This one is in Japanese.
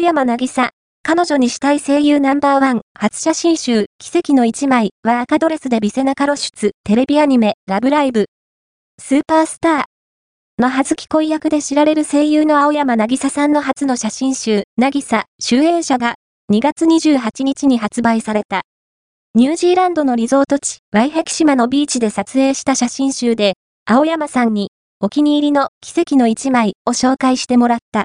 青山なぎさ、彼女にしたい声優ナンバーワン、初写真集、奇跡の一枚。は赤ドレスでビセナカ露出、テレビアニメ、ラブライブ。スーパースター。のはずき恋役で知られる声優の青山なぎささんの初の写真集、なぎさ、集英社が、2月28日に発売された。ニュージーランドのリゾート地、ワイヘキ島のビーチで撮影した写真集で、青山さんに、お気に入りの奇跡の一枚を紹介してもらった。